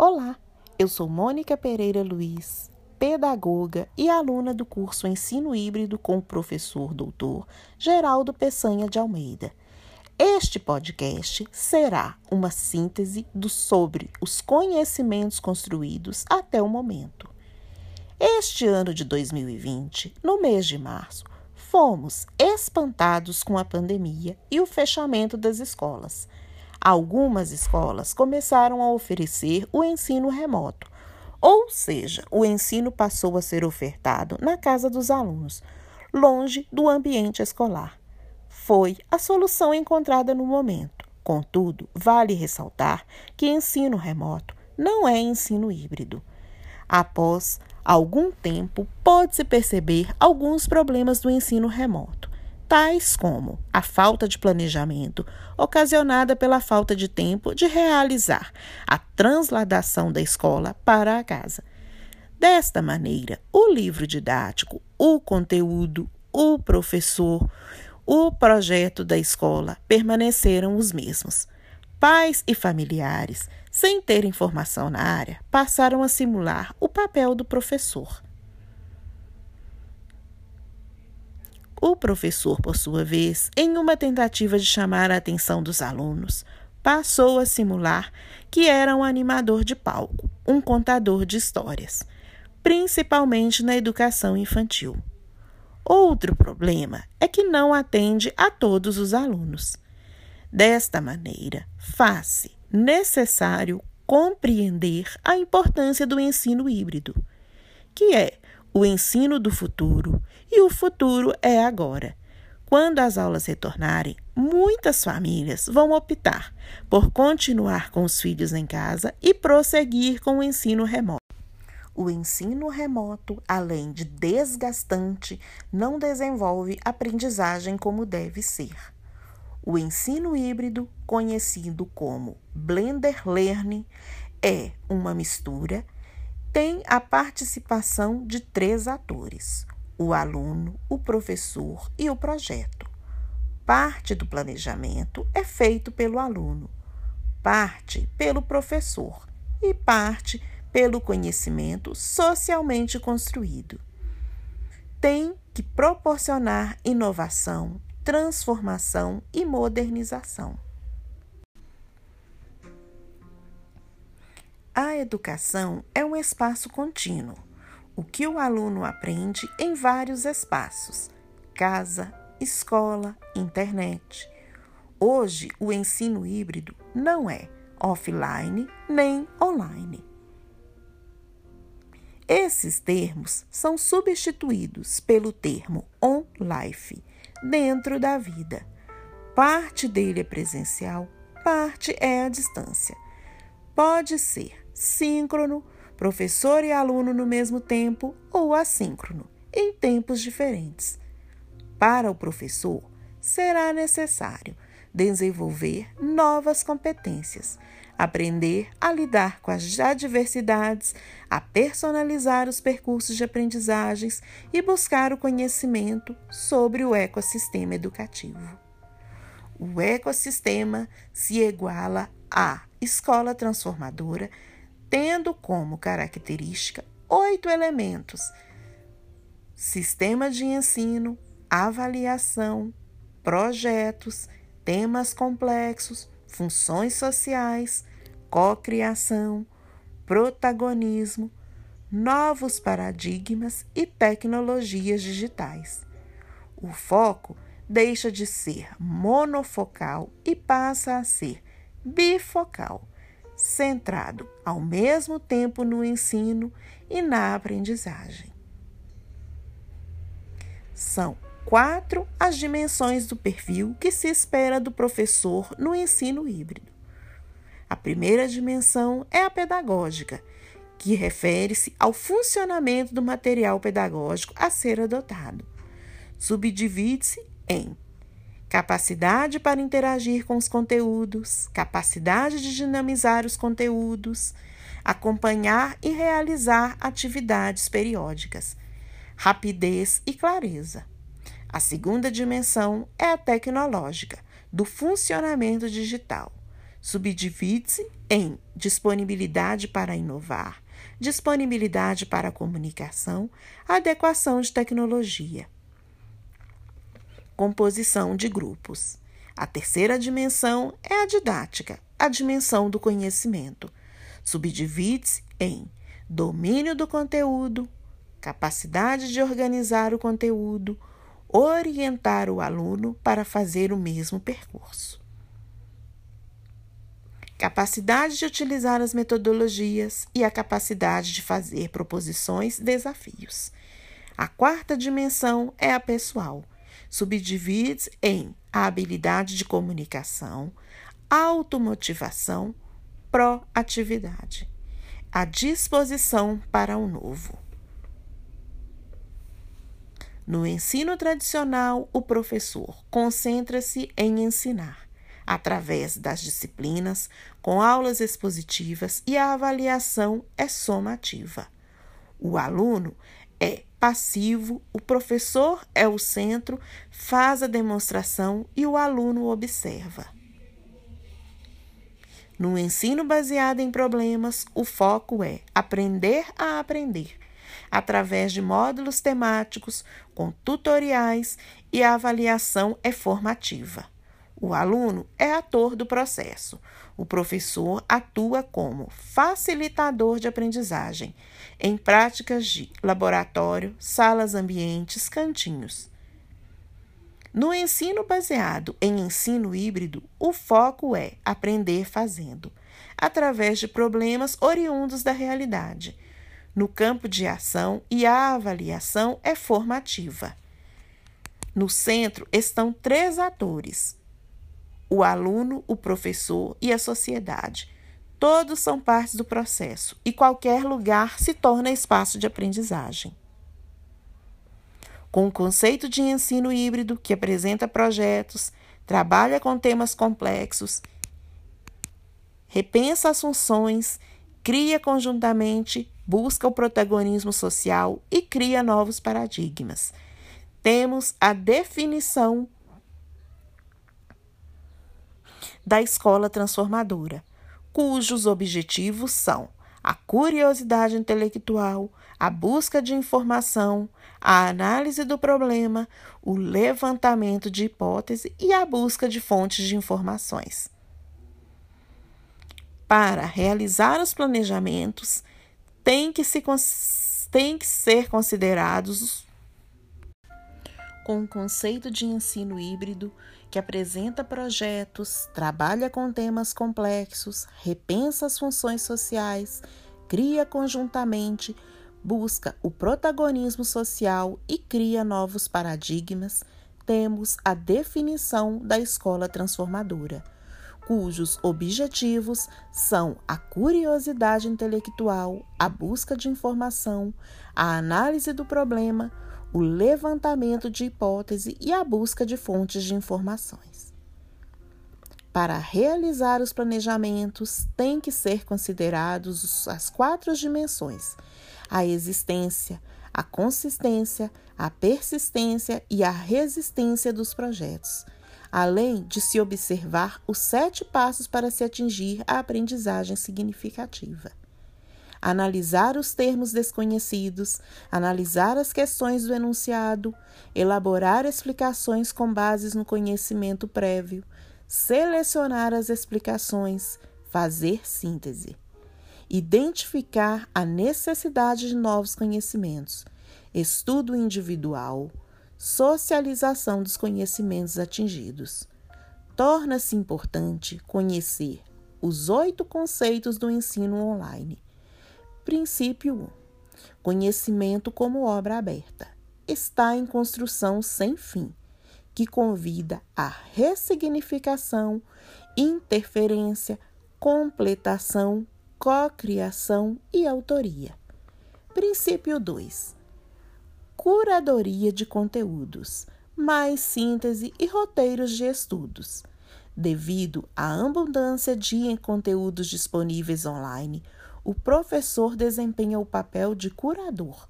Olá, eu sou Mônica Pereira Luiz, pedagoga e aluna do curso Ensino Híbrido com o professor doutor Geraldo Peçanha de Almeida. Este podcast será uma síntese do sobre os conhecimentos construídos até o momento. Este ano de 2020, no mês de março, fomos espantados com a pandemia e o fechamento das escolas. Algumas escolas começaram a oferecer o ensino remoto, ou seja, o ensino passou a ser ofertado na casa dos alunos, longe do ambiente escolar. Foi a solução encontrada no momento. Contudo, vale ressaltar que ensino remoto não é ensino híbrido. Após algum tempo, pode-se perceber alguns problemas do ensino remoto tais como a falta de planejamento, ocasionada pela falta de tempo de realizar a transladação da escola para a casa. Desta maneira, o livro didático, o conteúdo, o professor, o projeto da escola permaneceram os mesmos. Pais e familiares, sem ter informação na área, passaram a simular o papel do professor. O professor, por sua vez, em uma tentativa de chamar a atenção dos alunos, passou a simular que era um animador de palco, um contador de histórias, principalmente na educação infantil. Outro problema é que não atende a todos os alunos. Desta maneira, faz-se necessário compreender a importância do ensino híbrido, que é o ensino do futuro e o futuro é agora. Quando as aulas retornarem, muitas famílias vão optar por continuar com os filhos em casa e prosseguir com o ensino remoto. O ensino remoto, além de desgastante, não desenvolve aprendizagem como deve ser. O ensino híbrido, conhecido como Blender Learning, é uma mistura tem a participação de três atores: o aluno, o professor e o projeto. Parte do planejamento é feito pelo aluno, parte pelo professor e parte pelo conhecimento socialmente construído. Tem que proporcionar inovação, transformação e modernização. A educação é um espaço contínuo, o que o aluno aprende em vários espaços: casa, escola, internet. Hoje, o ensino híbrido não é offline nem online. Esses termos são substituídos pelo termo on-life, dentro da vida. Parte dele é presencial, parte é à distância. Pode ser síncrono, professor e aluno no mesmo tempo, ou assíncrono, em tempos diferentes. Para o professor, será necessário desenvolver novas competências, aprender a lidar com as adversidades, a personalizar os percursos de aprendizagens e buscar o conhecimento sobre o ecossistema educativo. O ecossistema se iguala à escola transformadora tendo como característica oito elementos: sistema de ensino, avaliação, projetos, temas complexos, funções sociais, cocriação, protagonismo, novos paradigmas e tecnologias digitais. O foco deixa de ser monofocal e passa a ser bifocal centrado ao mesmo tempo no ensino e na aprendizagem. São quatro as dimensões do perfil que se espera do professor no ensino híbrido. A primeira dimensão é a pedagógica, que refere-se ao funcionamento do material pedagógico a ser adotado. Subdivide-se em capacidade para interagir com os conteúdos, capacidade de dinamizar os conteúdos, acompanhar e realizar atividades periódicas, rapidez e clareza. A segunda dimensão é a tecnológica, do funcionamento digital. Subdivide-se em disponibilidade para inovar, disponibilidade para comunicação, adequação de tecnologia. Composição de grupos. A terceira dimensão é a didática, a dimensão do conhecimento. Subdivide-se em domínio do conteúdo, capacidade de organizar o conteúdo, orientar o aluno para fazer o mesmo percurso. Capacidade de utilizar as metodologias e a capacidade de fazer proposições, desafios. A quarta dimensão é a pessoal. Subdivide em a habilidade de comunicação, automotivação, proatividade, a disposição para o novo. No ensino tradicional, o professor concentra-se em ensinar, através das disciplinas, com aulas expositivas e a avaliação é somativa. O aluno é passivo, o professor é o centro, faz a demonstração e o aluno observa. No ensino baseado em problemas, o foco é aprender a aprender através de módulos temáticos com tutoriais e a avaliação é formativa. O aluno é ator do processo. O professor atua como facilitador de aprendizagem em práticas de laboratório, salas ambientes, cantinhos. No ensino baseado em ensino híbrido, o foco é aprender fazendo, através de problemas oriundos da realidade no campo de ação e a avaliação é formativa. No centro estão três atores: o aluno, o professor e a sociedade. Todos são partes do processo e qualquer lugar se torna espaço de aprendizagem. Com o conceito de ensino híbrido, que apresenta projetos, trabalha com temas complexos, repensa as funções, cria conjuntamente busca o protagonismo social e cria novos paradigmas. Temos a definição da escola transformadora, cujos objetivos são a curiosidade intelectual, a busca de informação, a análise do problema, o levantamento de hipótese e a busca de fontes de informações. Para realizar os planejamentos, têm que, se, têm que ser considerados com o conceito de ensino híbrido que apresenta projetos, trabalha com temas complexos, repensa as funções sociais, cria conjuntamente, busca o protagonismo social e cria novos paradigmas, temos a definição da escola transformadora cujos objetivos são a curiosidade intelectual, a busca de informação, a análise do problema, o levantamento de hipótese e a busca de fontes de informações. Para realizar os planejamentos, tem que ser considerados as quatro dimensões: a existência, a consistência, a persistência e a resistência dos projetos além de se observar os sete passos para se atingir a aprendizagem significativa. Analisar os termos desconhecidos, analisar as questões do enunciado, elaborar explicações com bases no conhecimento prévio, selecionar as explicações, fazer síntese. Identificar a necessidade de novos conhecimentos, estudo individual, socialização dos conhecimentos atingidos. Torna-se importante conhecer os oito conceitos do ensino online. Princípio 1. Conhecimento como obra aberta. Está em construção sem fim, que convida à ressignificação, interferência, completação, cocriação e autoria. Princípio 2 curadoria de conteúdos, mais síntese e roteiros de estudos. Devido à abundância de conteúdos disponíveis online, o professor desempenha o papel de curador,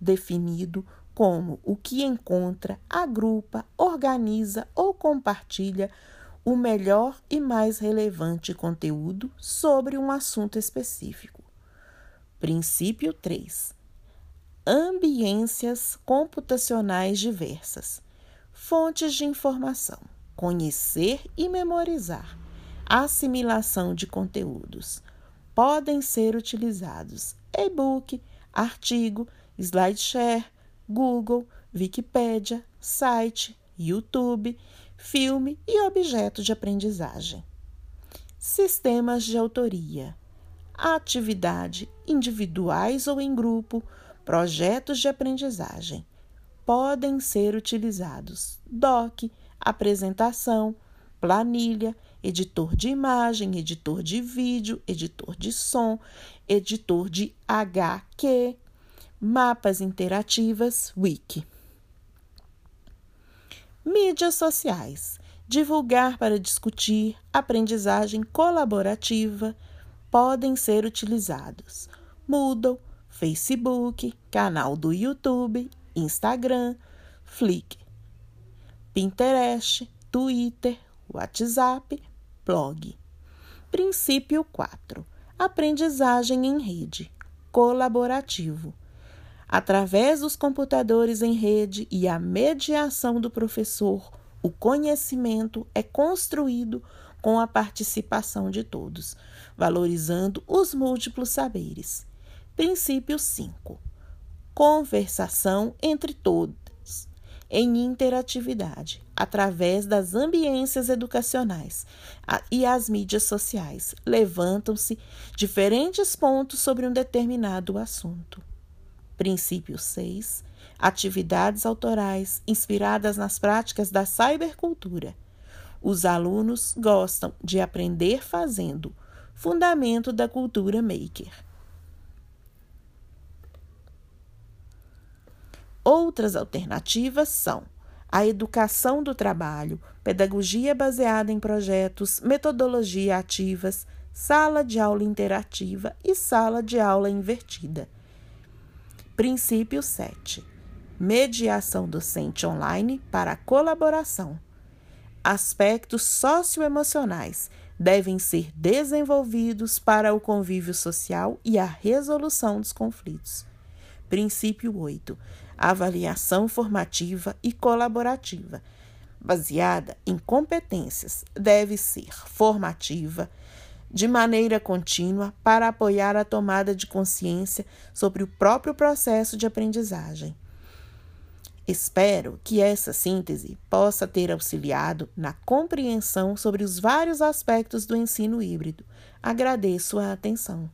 definido como o que encontra, agrupa, organiza ou compartilha o melhor e mais relevante conteúdo sobre um assunto específico. Princípio 3. Ambiências computacionais diversas. Fontes de informação. Conhecer e memorizar. Assimilação de conteúdos. Podem ser utilizados e-book, artigo, SlideShare, Google, Wikipedia, site, YouTube, filme e objeto de aprendizagem. Sistemas de autoria. Atividade individuais ou em grupo, projetos de aprendizagem. Podem ser utilizados doc, apresentação, planilha, editor de imagem, editor de vídeo, editor de som, editor de HQ, mapas interativas, wiki. Mídias sociais. Divulgar para discutir, aprendizagem colaborativa podem ser utilizados. Moodle, Facebook, canal do YouTube, Instagram, Flickr, Pinterest, Twitter, WhatsApp, blog. Princípio 4. Aprendizagem em rede. Colaborativo através dos computadores em rede e a mediação do professor, o conhecimento é construído com a participação de todos, valorizando os múltiplos saberes. Princípio 5. Conversação entre todos em interatividade, através das ambiências educacionais e as mídias sociais. Levantam-se diferentes pontos sobre um determinado assunto. Princípio 6. Atividades autorais inspiradas nas práticas da cybercultura. Os alunos gostam de aprender fazendo. Fundamento da cultura maker. Outras alternativas são a educação do trabalho, pedagogia baseada em projetos, metodologia ativas, sala de aula interativa e sala de aula invertida. Princípio 7. Mediação docente online para colaboração. Aspectos socioemocionais devem ser desenvolvidos para o convívio social e a resolução dos conflitos. Princípio 8. Avaliação formativa e colaborativa, baseada em competências, deve ser formativa, de maneira contínua para apoiar a tomada de consciência sobre o próprio processo de aprendizagem. Espero que essa síntese possa ter auxiliado na compreensão sobre os vários aspectos do ensino híbrido. Agradeço a atenção.